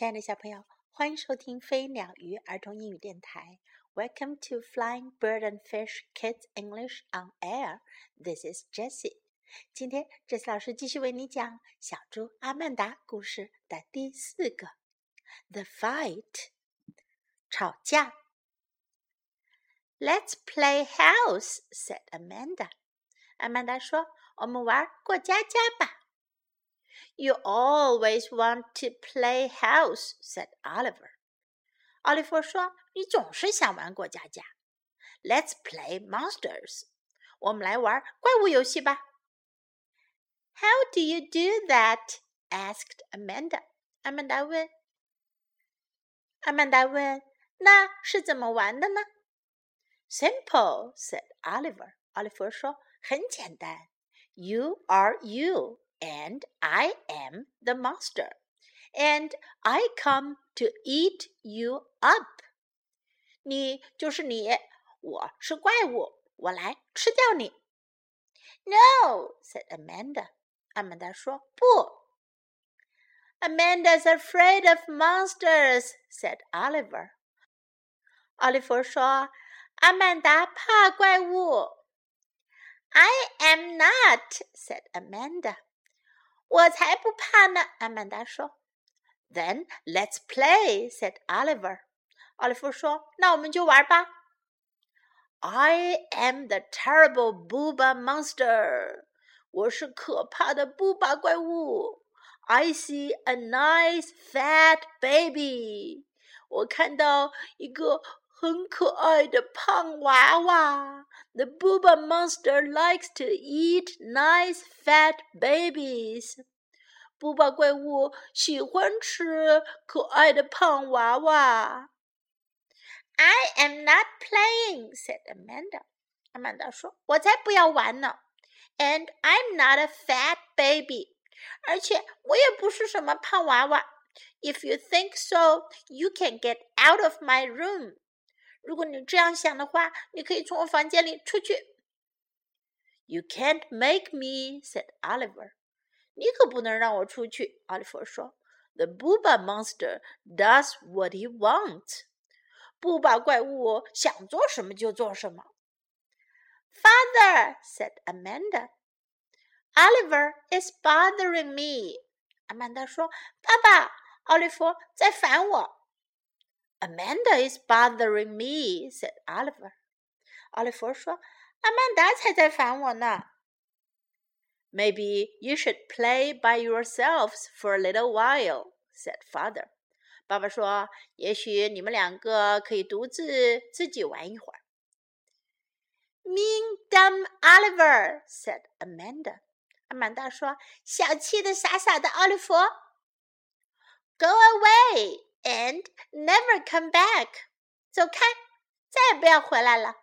亲爱的小朋友，欢迎收听飞鸟鱼儿童英语电台。Welcome to Flying Bird and Fish Kids English on Air. This is Jessie. 今天，Jessie 老师继续为你讲《小猪阿曼达》故事的第四个，The Fight，吵架。Let's play house," said Amanda. 阿曼达说：“我们玩过家家吧。” You always want to play house," said Oliver. 奥利弗说：“你总是想玩过家家。” Let's play monsters. 我们来玩怪物游戏吧。How do you do that? asked Amanda. 阿曼达问。阿曼达问：“那是怎么玩的呢？” Simple, said Oliver. 奥利弗说：“很简单。You are you and I am the monster, and I come to eat you up. 你就是你，我是怪物，我来吃掉你。No, said Amanda. 阿曼达说不。Amanda's afraid of monsters, said Oliver. 奥利弗说：“阿曼达怕怪物。” I am not, said Amanda. 我才不怕呢，阿曼达说。Then let's play," said Oliver. 奥利弗说：“那我们就玩吧。” I am the terrible Booba monster. 我是可怕的布巴怪物。I see a nice fat baby. 我看到一个 很可爱的胖娃娃。The Booba monster likes to eat nice fat babies. 布巴怪物喜欢吃可爱的胖娃娃。I am not playing," said Amanda. 阿曼达说：“我才不要玩呢。” And I'm not a fat baby. 而且我也不是什么胖娃娃。If you think so, you can get out of my room. 如果你这样想的话，你可以从我房间里出去。You can't make me," said Oliver. 你可不能让我出去，奥利弗说。The Booba monster does what he wants. 布巴怪物想做什么就做什么。Father said Amanda. Oliver is bothering me. 阿曼达说：“爸爸，奥利弗在烦我。” Amanda is bothering me," said Oliver. 奥利弗说：“阿曼达才在烦我呢。” Maybe you should play by yourselves for a little while," said father. 爸爸说：“也许你们两个可以独自自己玩一会儿。” Mean dumb Oliver," said Amanda. 阿曼达说：“小气的傻傻的奥利弗。” Go away and never come back. 走开，再也不要回来了。